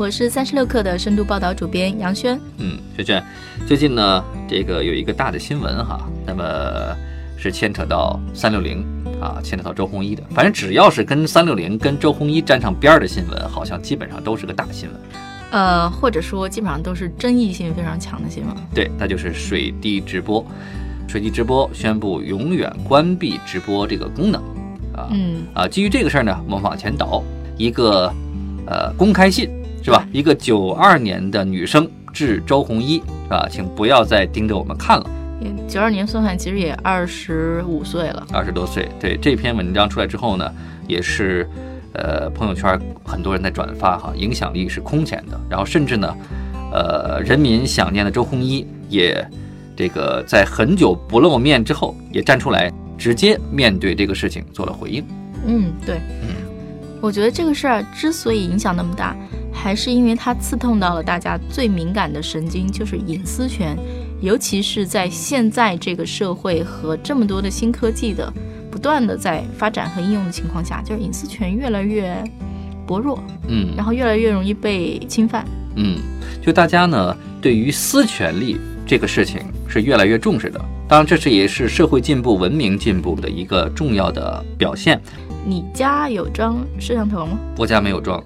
我是三十六氪的深度报道主编杨轩。嗯，轩轩，最近呢，这个有一个大的新闻哈，那么是牵扯到三六零啊，牵扯到周鸿祎的。反正只要是跟三六零、跟周鸿祎沾上边儿的新闻，好像基本上都是个大新闻。呃，或者说基本上都是争议性非常强的新闻。对，那就是水滴直播。水滴直播宣布永远关闭直播这个功能，啊，嗯啊，基于这个事儿呢，我们往前倒一个，呃，公开信是吧？一个九二年的女生致周鸿祎，是吧？请不要再盯着我们看了。九二年算算，其实也二十五岁了，二十多岁。对这篇文章出来之后呢，也是，呃，朋友圈很多人在转发哈，影响力是空前的。然后甚至呢，呃，人民想念的周鸿祎也。这个在很久不露面之后，也站出来，直接面对这个事情做了回应。嗯，对，嗯，我觉得这个事儿之所以影响那么大，还是因为它刺痛到了大家最敏感的神经，就是隐私权。尤其是在现在这个社会和这么多的新科技的不断的在发展和应用的情况下，就是隐私权越来越薄弱，嗯，然后越来越容易被侵犯。嗯，就大家呢对于私权利这个事情。是越来越重视的，当然这是也是社会进步、文明进步的一个重要的表现。你家有装摄像头吗？我家没有装。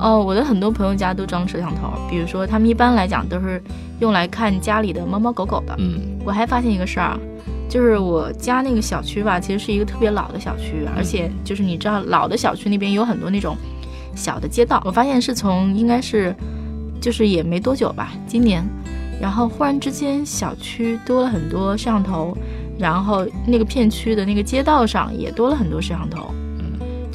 哦，我的很多朋友家都装摄像头，比如说他们一般来讲都是用来看家里的猫猫狗狗的。嗯，我还发现一个事儿啊，就是我家那个小区吧，其实是一个特别老的小区，而且就是你知道老的小区那边有很多那种小的街道，我发现是从应该是就是也没多久吧，今年。然后忽然之间，小区多了很多摄像头，然后那个片区的那个街道上也多了很多摄像头。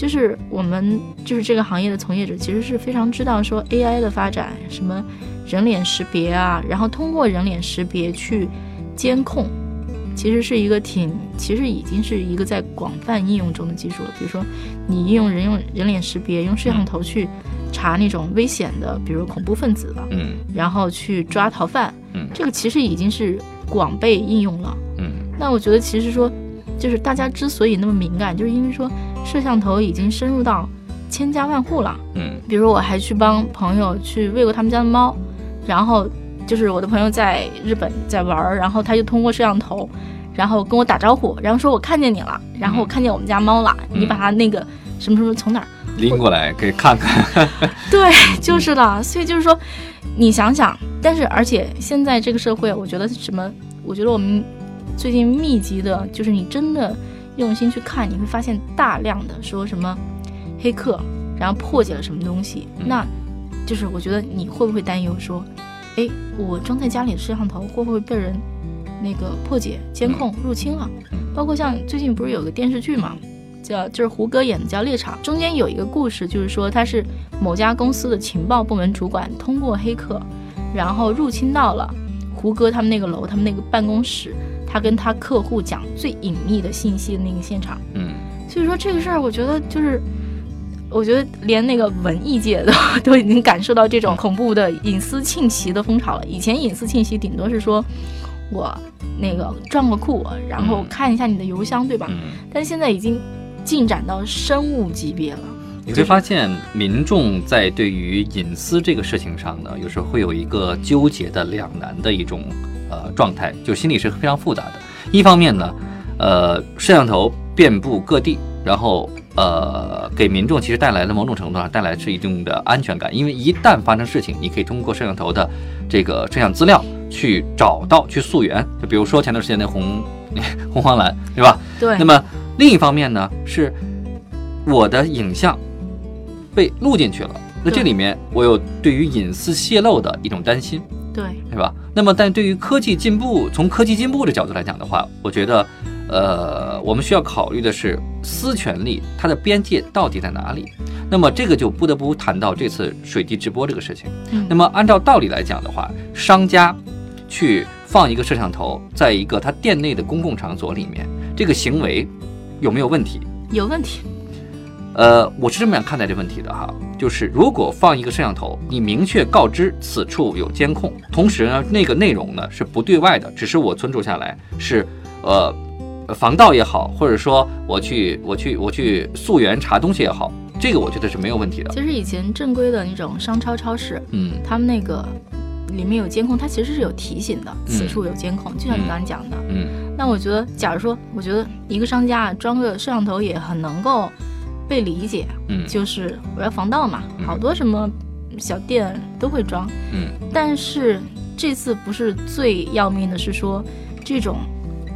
嗯，就是我们就是这个行业的从业者，其实是非常知道说 AI 的发展，什么人脸识别啊，然后通过人脸识别去监控，其实是一个挺，其实已经是一个在广泛应用中的技术了。比如说，你应用人用人脸识别，用摄像头去。查那种危险的，比如恐怖分子的，嗯，然后去抓逃犯，嗯，这个其实已经是广被应用了，嗯。那我觉得其实说，就是大家之所以那么敏感，就是因为说摄像头已经深入到千家万户了，嗯。比如我还去帮朋友去喂过他们家的猫，然后就是我的朋友在日本在玩，然后他就通过摄像头，然后跟我打招呼，然后说我看见你了，然后我看见我们家猫了，你把它那个什么什么从哪儿。拎过来可以看看，对，就是的。所以就是说，你想想，但是而且现在这个社会，我觉得什么？我觉得我们最近密集的，就是你真的用心去看，你会发现大量的说什么黑客，然后破解了什么东西。那就是我觉得你会不会担忧说，哎，我装在家里的摄像头会不会被人那个破解、监控、入侵了？包括像最近不是有个电视剧嘛？叫就是胡歌演的叫《猎场》，中间有一个故事，就是说他是某家公司的情报部门主管，通过黑客，然后入侵到了胡歌他们那个楼，他们那个办公室，他跟他客户讲最隐秘的信息的那个现场。嗯，所以说这个事儿，我觉得就是，我觉得连那个文艺界都 都已经感受到这种恐怖的隐私侵袭的风潮了。以前隐私侵袭顶多是说我那个转个库，然后看一下你的邮箱，对吧？嗯，但现在已经。进展到生物级别了，你会发现民众在对于隐私这个事情上呢，有时候会有一个纠结的两难的一种呃状态，就心理是非常复杂的。一方面呢，呃，摄像头遍布各地，然后呃，给民众其实带来了某种程度上带来是一定的安全感，因为一旦发生事情，你可以通过摄像头的这个摄像资料去找到、去溯源。就比如说前段时间那红 红黄蓝，对吧？对。那么。另一方面呢，是我的影像被录进去了，那这里面我有对于隐私泄露的一种担心，对，对吧？那么，但对于科技进步，从科技进步的角度来讲的话，我觉得，呃，我们需要考虑的是私权利它的边界到底在哪里？那么这个就不得不谈到这次水滴直播这个事情。那么按照道理来讲的话，商家去放一个摄像头在一个他店内的公共场所里面，这个行为有没有问题？有问题。呃，我是这么样看待这问题的哈，就是如果放一个摄像头，你明确告知此处有监控，同时呢，那个内容呢是不对外的，只是我存储下来是，呃，防盗也好，或者说我去我去我去溯源查东西也好，这个我觉得是没有问题的。其实以前正规的那种商超超市，嗯，他们那个里面有监控，它其实是有提醒的，此处有监控，就像你刚刚讲的。嗯，那我觉得，假如说，我觉得一个商家装个摄像头也很能够。被理解，嗯，就是我要防盗嘛，好多什么小店都会装，嗯，但是这次不是最要命的是说，这种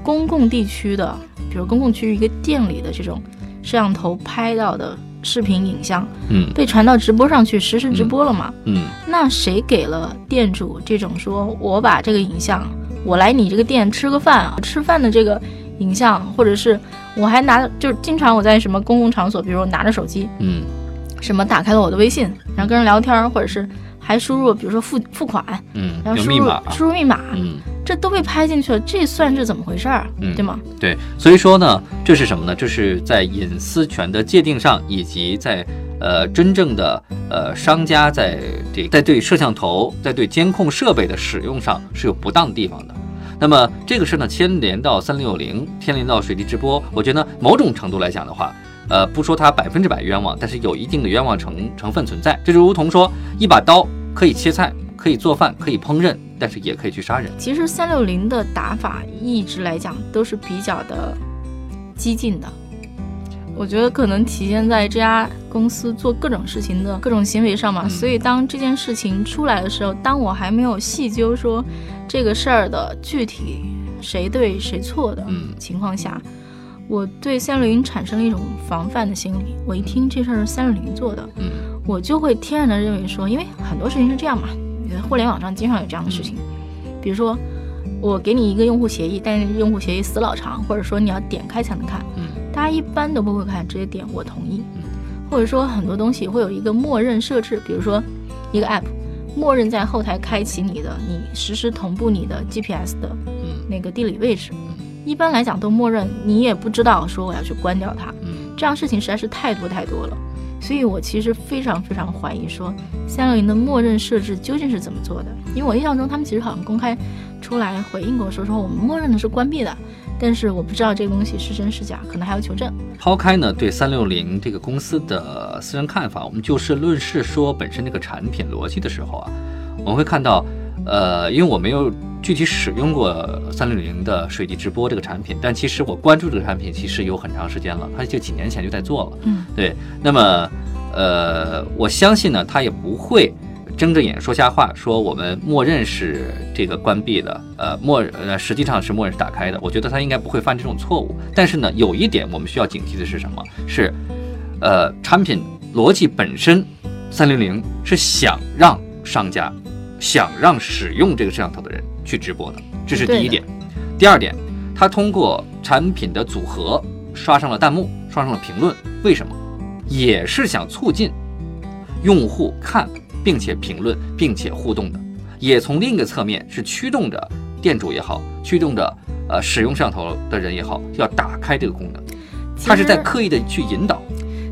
公共地区的，比如公共区域一个店里的这种摄像头拍到的视频影像，嗯，被传到直播上去实时直播了嘛，嗯，那谁给了店主这种说我把这个影像，我来你这个店吃个饭啊，吃饭的这个影像，或者是。我还拿，就是经常我在什么公共场所，比如拿着手机，嗯，什么打开了我的微信，然后跟人聊天，或者是还输入，比如说付付款，嗯，然后输入输入密码，嗯，这都被拍进去了，这算是怎么回事儿？嗯，对吗？对，所以说呢，这是什么呢？这是在隐私权的界定上，以及在呃真正的呃商家在这在对摄像头在对监控设备的使用上是有不当的地方的。那么这个事呢，牵连到三六零，牵连到水滴直播，我觉得某种程度来讲的话，呃，不说它百分之百冤枉，但是有一定的冤枉成成分存在。这就如同说，一把刀可以切菜，可以做饭，可以烹饪，但是也可以去杀人。其实三六零的打法一直来讲都是比较的激进的，我觉得可能体现在这家公司做各种事情的各种行为上嘛。所以当这件事情出来的时候，当我还没有细究说。这个事儿的具体谁对谁错的情况下，我对三六零产生了一种防范的心理。我一听这事儿是三六零做的，我就会天然的认为说，因为很多事情是这样嘛，互联网上经常有这样的事情，比如说我给你一个用户协议，但是用户协议死老长，或者说你要点开才能看，大家一般都不会看，直接点我同意，或者说很多东西会有一个默认设置，比如说一个 app。默认在后台开启你的，你实时同步你的 GPS 的那个地理位置。一般来讲都默认，你也不知道说我要去关掉它。这样事情实在是太多太多了，所以我其实非常非常怀疑说三六零的默认设置究竟是怎么做的。因为我印象中他们其实好像公开出来回应过，说说我们默认的是关闭的。但是我不知道这个东西是真是假，可能还要求证。抛开呢对三六零这个公司的私人看法，我们就事论事说本身这个产品逻辑的时候啊，我们会看到，呃，因为我没有具体使用过三六零的水滴直播这个产品，但其实我关注这个产品其实有很长时间了，它就几年前就在做了。嗯，对。那么，呃，我相信呢，它也不会。睁着眼说瞎话，说我们默认是这个关闭的，呃，默呃实际上是默认是打开的。我觉得它应该不会犯这种错误。但是呢，有一点我们需要警惕的是什么？是，呃，产品逻辑本身，三六零是想让商家，想让使用这个摄像头的人去直播的，这是第一点。第二点，他通过产品的组合刷上了弹幕，刷上了评论，为什么？也是想促进用户看。并且评论，并且互动的，也从另一个侧面是驱动着店主也好，驱动着呃使用摄像头的人也好，要打开这个功能。他是在刻意的去引导。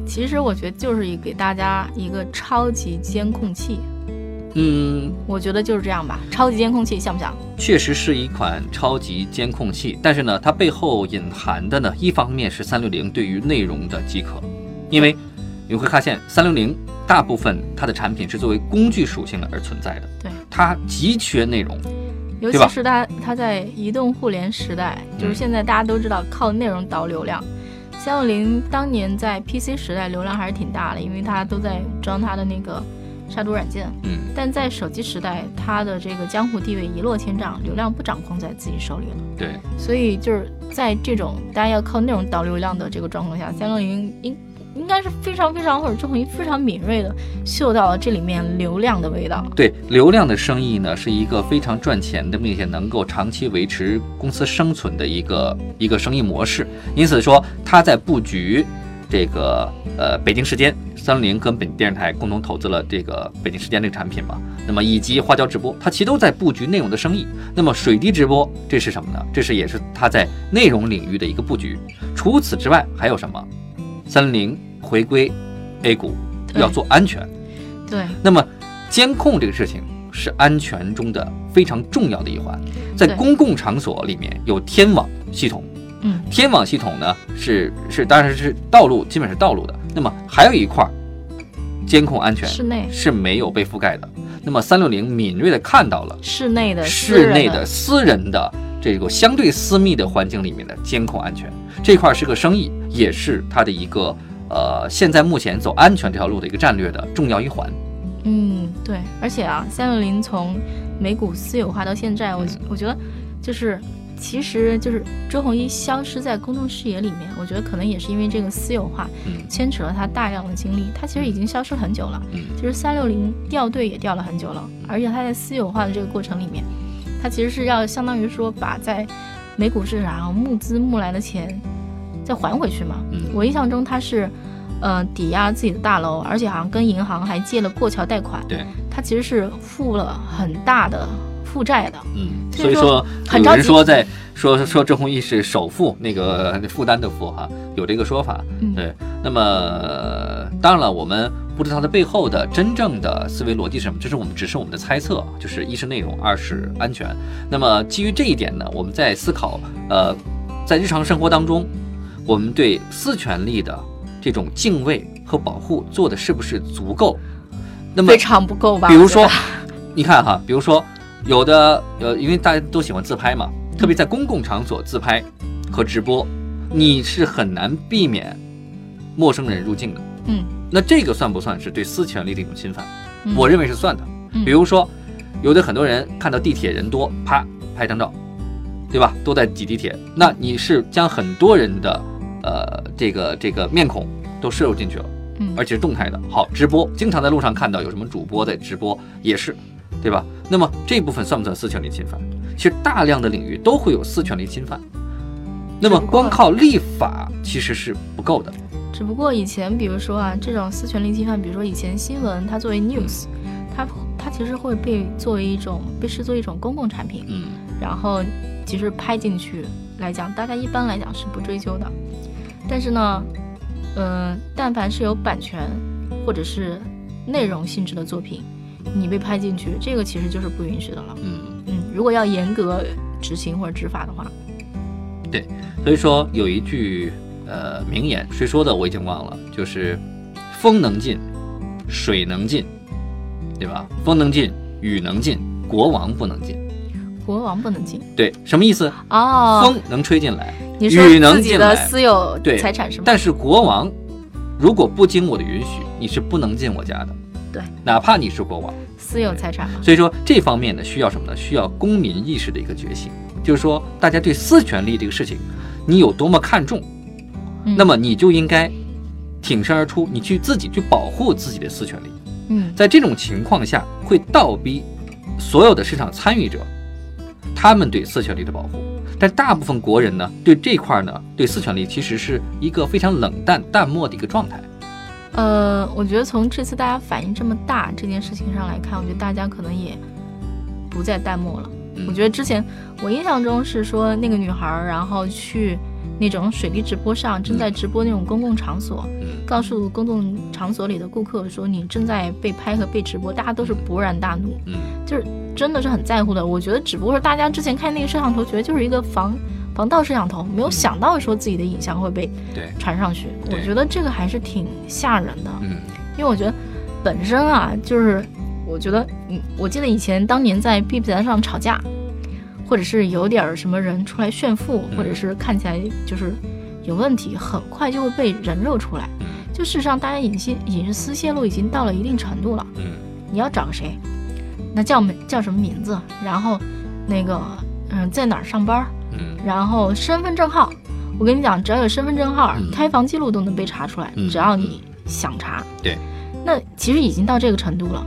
其实我觉得就是一给大家一个超级监控器。嗯，我觉得就是这样吧。超级监控器像不像？确实是一款超级监控器，但是呢，它背后隐含的呢，一方面是三六零对于内容的饥渴，因为你会发现三六零。大部分它的产品是作为工具属性的而存在的，对它急缺内容，尤其是它它在移动互联时代，就是现在大家都知道靠内容导流量。三六零当年在 PC 时代流量还是挺大的，因为它都在装它的那个杀毒软件，嗯，但在手机时代，它的这个江湖地位一落千丈，流量不掌控在自己手里了，对，所以就是在这种大家要靠内容导流量的这个状况下，三六零应。应该是非常非常或者周鸿祎非常敏锐的嗅到了这里面流量的味道。对流量的生意呢，是一个非常赚钱的，并且能够长期维持公司生存的一个一个生意模式。因此说，它在布局这个呃北京时间，三六零跟本地电视台共同投资了这个北京时间这个产品嘛。那么以及花椒直播，它其实都在布局内容的生意。那么水滴直播这是什么呢？这是也是它在内容领域的一个布局。除此之外还有什么？三六零回归 A 股要做安全，对，那么监控这个事情是安全中的非常重要的一环。在公共场所里面有天网系统。嗯，天网系统呢是是当然是道路，基本是道路的。那么还有一块儿监控安全室内是没有被覆盖的。那么三六零敏锐的看到了室内的室内的私人的这个相对私密的环境里面的监控安全这块儿是个生意，也是它的一个呃现在目前走安全这条路的一个战略的重要一环。嗯，对，而且啊，三六零从美股私有化到现在，我我觉得就是，其实就是周鸿祎消失在公众视野里面，我觉得可能也是因为这个私有化嗯牵扯了他大量的精力，他其实已经消失很久了。嗯其实三六零掉队也掉了很久了，而且他在私有化的这个过程里面，他其实是要相当于说把在美股市场上募资募来的钱再还回去嘛。嗯我印象中他是，呃，抵押自己的大楼，而且好像跟银行还借了过桥贷款。对，他其实是付了很大的负债的。嗯，所以说有很着急人说在说说郑弘毅是首富，那个负担的负哈，有这个说法。嗯对，那么呃当然了，我们不知道它背后的真正的思维逻辑是什么，这是我们只是我们的猜测，就是一是内容，二是安全。那么基于这一点呢，我们在思考，呃，在日常生活当中，我们对私权利的这种敬畏和保护做的是不是足够？那么非常不够吧？比如说你看哈，比如说有的呃，因为大家都喜欢自拍嘛，特别在公共场所自拍和直播，你是很难避免陌生人入境的。嗯，那这个算不算是对私权利的一种侵犯？嗯我认为是算的。嗯比如说，有的很多人看到地铁人多，啪拍张照，对吧？都在挤地铁，那你是将很多人的呃这个这个面孔都摄入进去了。嗯而且是动态的。好，直播经常在路上看到有什么主播在直播，也是，对吧？那么这部分算不算私权利侵犯？其实大量的领域都会有私权利侵犯。那么光靠立法其实是不够的。只不过以前，比如说啊，这种私权利侵犯，比如说以前新闻它作为 news，它它其实会被作为一种被视作一种公共产品，嗯然后其实拍进去来讲，大家一般来讲是不追究的。但是呢，呃，但凡是有版权或者是内容性质的作品，你被拍进去，这个其实就是不允许的了。嗯，嗯，如果要严格执行或者执法的话，对所以说有一句呃名言，谁说的我已经忘了，就是风能进，水能进，对吧？风能进，雨能进，国王不能进。国王不能进对，什么意思？哦。风能吹进来，你说雨能自己的进来私有对财产是吗？但是国王如果不经我的允许，你是不能进我家的。对，哪怕你是国王。私有财产嘛。所以说这方面呢，需要什么呢？需要公民意识的一个觉醒，就是说大家对私权利这个事情，你有多么看重，嗯那么你就应该挺身而出，你去自己去保护自己的私权利。嗯在这种情况下，会倒逼所有的市场参与者，他们对私权利的保护。但大部分国人呢，对这块儿呢，对私权利其实是一个非常冷淡、淡漠的一个状态。呃，我觉得从这次大家反应这么大这件事情上来看，我觉得大家可能也不再淡漠了。嗯。我觉得之前我印象中是说那个女孩儿，然后去那种水滴直播上正在直播那种公共场所，嗯。告诉公共场所里的顾客说你正在被拍和被直播，大家都是勃然大怒，嗯。就是真的是很在乎的。我觉得只不过是大家之前看那个摄像头，觉得就是一个防防盗摄像头，没有想到说自己的影像会被，传上去。我觉得这个还是挺吓人的。嗯因为我觉得本身啊，就是我觉得，嗯，我记得以前当年在 B 站上吵架，或者是有点儿什么人出来炫富，嗯或者是看起来就是有问题，很快就会被人肉出来。嗯就事实上，大家隐私隐私泄露已经到了一定程度了。嗯你要找谁？那叫名叫什么名字？然后那个嗯，在哪儿上班？嗯。然后身份证号，我跟你讲，只要有身份证号，嗯。开房记录都能被查出来，嗯只要你想查。对，那其实已经到这个程度了，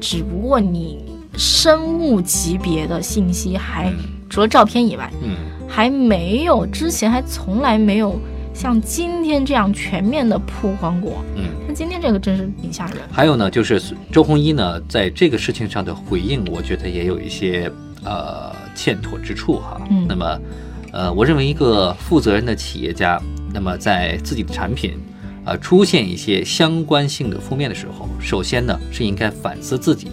只不过你生物级别的信息还、嗯。除了照片以外，嗯。还没有之前还从来没有像今天这样全面的曝光过。嗯，那今天这个真是挺吓人。还有呢，就是周鸿祎呢，在这个事情上的回应，我觉得也有一些呃欠妥之处哈。嗯那么，呃，我认为一个负责任的企业家，那么在自己的产品呃出现一些相关性的负面的时候，首先呢是应该反思自己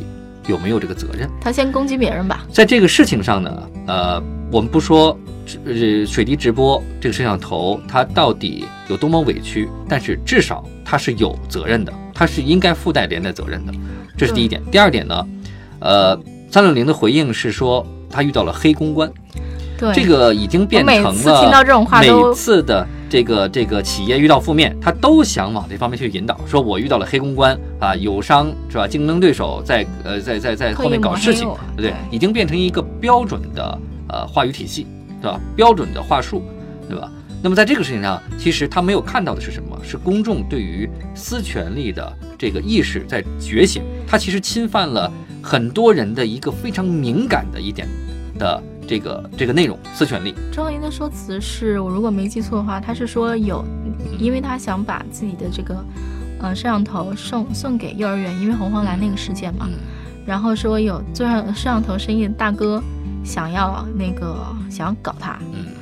有没有这个责任。他先攻击别人吧。在这个事情上呢，呃，我们不说呃水滴直播这个摄像头它到底有多么委屈，但是至少它是有责任的，它是应该附带连带责任的，这是第一点。第二点呢，呃，三六零的回应是说他遇到了黑公关，对，这个已经变成了每次听到这种话都每次的这个这个企业遇到负面，他都想往这方面去引导，说我遇到了黑公关啊，友商是吧？竞争对手在呃在在在后面搞事情对？已经变成一个标准的呃话语体系，对吧？标准的话术，对吧？那么在这个事情上，其实他没有看到的是什么？是公众对于私权利的这个意识在觉醒，他其实侵犯了很多人的一个非常敏感的一点的这个这个内容，私权利。周鸿祎的说辞是我如果没记错的话，他是说有，因为他想把自己的这个呃摄像头送送给幼儿园，因为红黄蓝那个事件嘛，嗯然后说有做上摄像头生意的大哥想要那个想要搞他，嗯。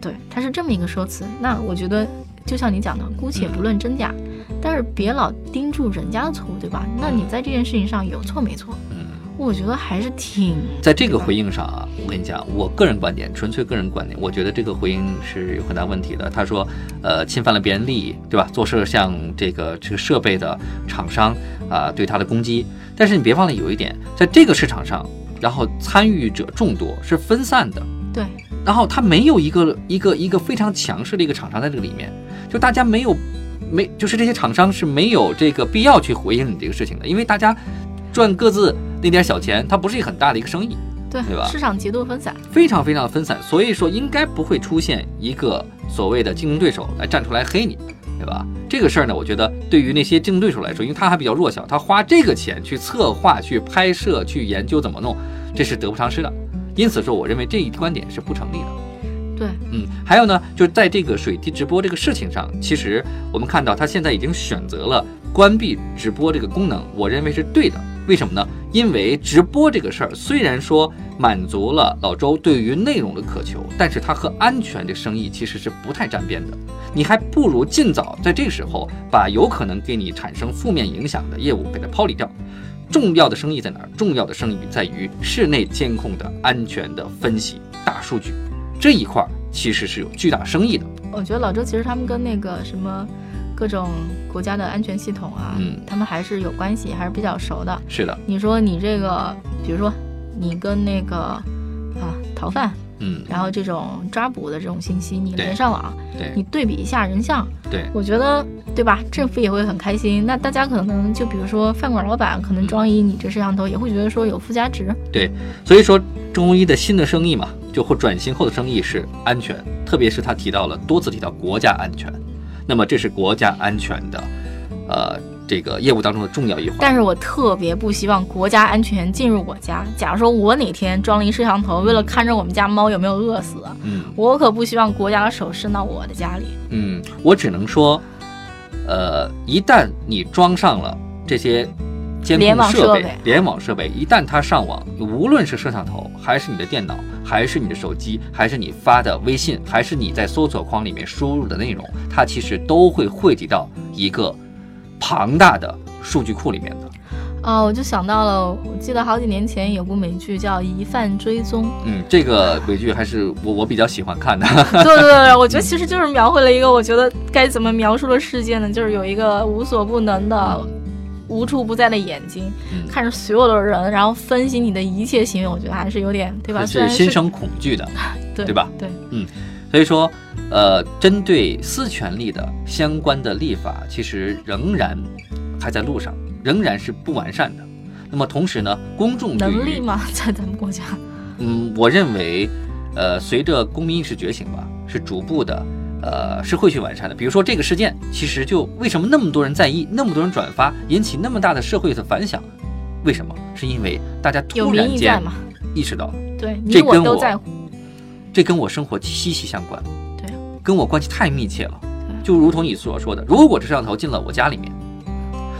对，他是这么一个说辞。那我觉得就像你讲的，姑且不论真假，但是别老盯住人家的错误，对吧？那你在这件事情上有错没错？嗯，我觉得还是挺在这个回应上啊，我跟你讲，我个人观点，纯粹个人观点，我觉得这个回应是有很大问题的。他说，呃，侵犯了别人利益，对吧？做摄像这个这个设备的厂商啊、对他的攻击。但是你别忘了有一点，在这个市场上，然后参与者众多，是分散的。对，然后它没有一个一个一个非常强势的一个厂商在这个里面，就大家没有没就是这些厂商是没有这个必要去回应你这个事情的，因为大家赚各自那点小钱，它不是一个很大的一个生意，对对吧市场极度分散。非常非常分散，所以说应该不会出现一个所谓的竞争对手来站出来黑你，对吧？这个事儿呢，我觉得对于那些竞争对手来说，因为他还比较弱小，他花这个钱去策划、去拍摄、去研究怎么弄，这是得不偿失的。因此说，我认为这一观点是不成立的。对，嗯，还有呢，就是在这个水滴直播这个事情上，其实我们看到他现在已经选择了关闭直播这个功能，我认为是对的。为什么呢？因为直播这个事儿虽然说满足了老周对于内容的渴求，但是它和安全这生意其实是不太沾边的。你还不如尽早在这个时候把有可能给你产生负面影响的业务给它抛离掉。重要的生意在哪儿？重要的生意在于室内监控的安全的分析、大数据这一块儿，其实是有巨大生意的。我觉得老周其实他们跟那个什么各种国家的安全系统啊，嗯他们还是有关系，还是比较熟的。是的，你说你这个，比如说你跟那个啊逃犯，嗯，然后这种抓捕的这种信息，你连上网，你对对比一下人像，对，我觉得对吧？政府也会很开心。那大家可能就比如说饭馆老板可能装一你这摄像头，也会觉得说有附加值。对。所以说中医的新的生意嘛，就或转型后的生意是安全，特别是他提到了多次提到国家安全，那么这是国家安全的，呃，这个业务当中的重要一环。但是我特别不希望国家安全进入我家。假如说我哪天装了一摄像头，为了看着我们家猫有没有饿死，嗯我可不希望国家的手伸到我的家里。嗯，我只能说，呃，一旦你装上了这些监联控设备网设备、联网设备，一旦它上网，无论是摄像头，还是你的电脑，还是你的手机，还是你发的微信，还是你在搜索框里面输入的内容，它其实都会汇集到一个庞大的数据库里面的。哦，我就想到了，我记得好几年前有部美剧叫《疑犯追踪》。嗯，这个美剧还是我我比较喜欢看的。对对对，我觉得 其实就是描绘了一个我觉得该怎么描述的世界呢？就是有一个无所不能的、无处不在的眼睛，嗯看着所有的人，然后分析你的一切行为。我觉得还是有点，对吧？是心生恐惧的。对对吧？对，所以说，呃，针对私权利的相关的立法，其实仍然还在路上，仍然是不完善的。那么同时呢，公众能力吗？在咱们国家，嗯，我认为，呃，随着公民意识觉醒吧，是逐步的，呃，是会去完善的。比如说这个事件，其实就为什么那么多人在意，那么多人转发，引起那么大的社会的反响？为什么？是因为大家突然间意识到，对你我都在乎。这跟我生活息息相关，对啊，跟我关系太密切了。就如同你所说的，如果这摄像头进了我家里面，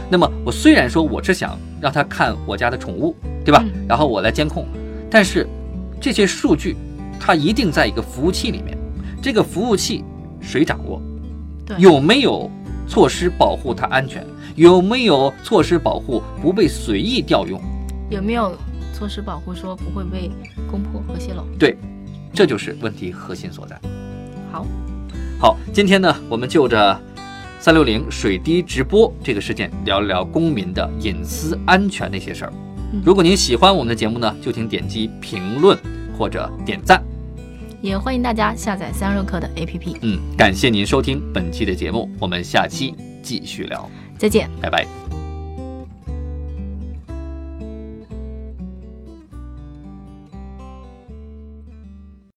那么我虽然说我是想让他看我家的宠物，对吧？嗯然后我来监控，但是这些数据它一定在一个服务器里面，这个服务器谁掌握？对有没有措施保护它安全？有没有措施保护不被随意调用？有没有措施保护说不会被攻破和泄露？对，这就是问题核心所在。好，好，今天呢，我们就着三六零水滴直播这个事件聊一聊公民的隐私安全那些事儿嗯。如果您喜欢我们的节目呢，就请点击评论或者点赞。也欢迎大家下载三十六课的 APP。嗯，感谢您收听本期的节目，我们下期继续聊，再见。拜拜。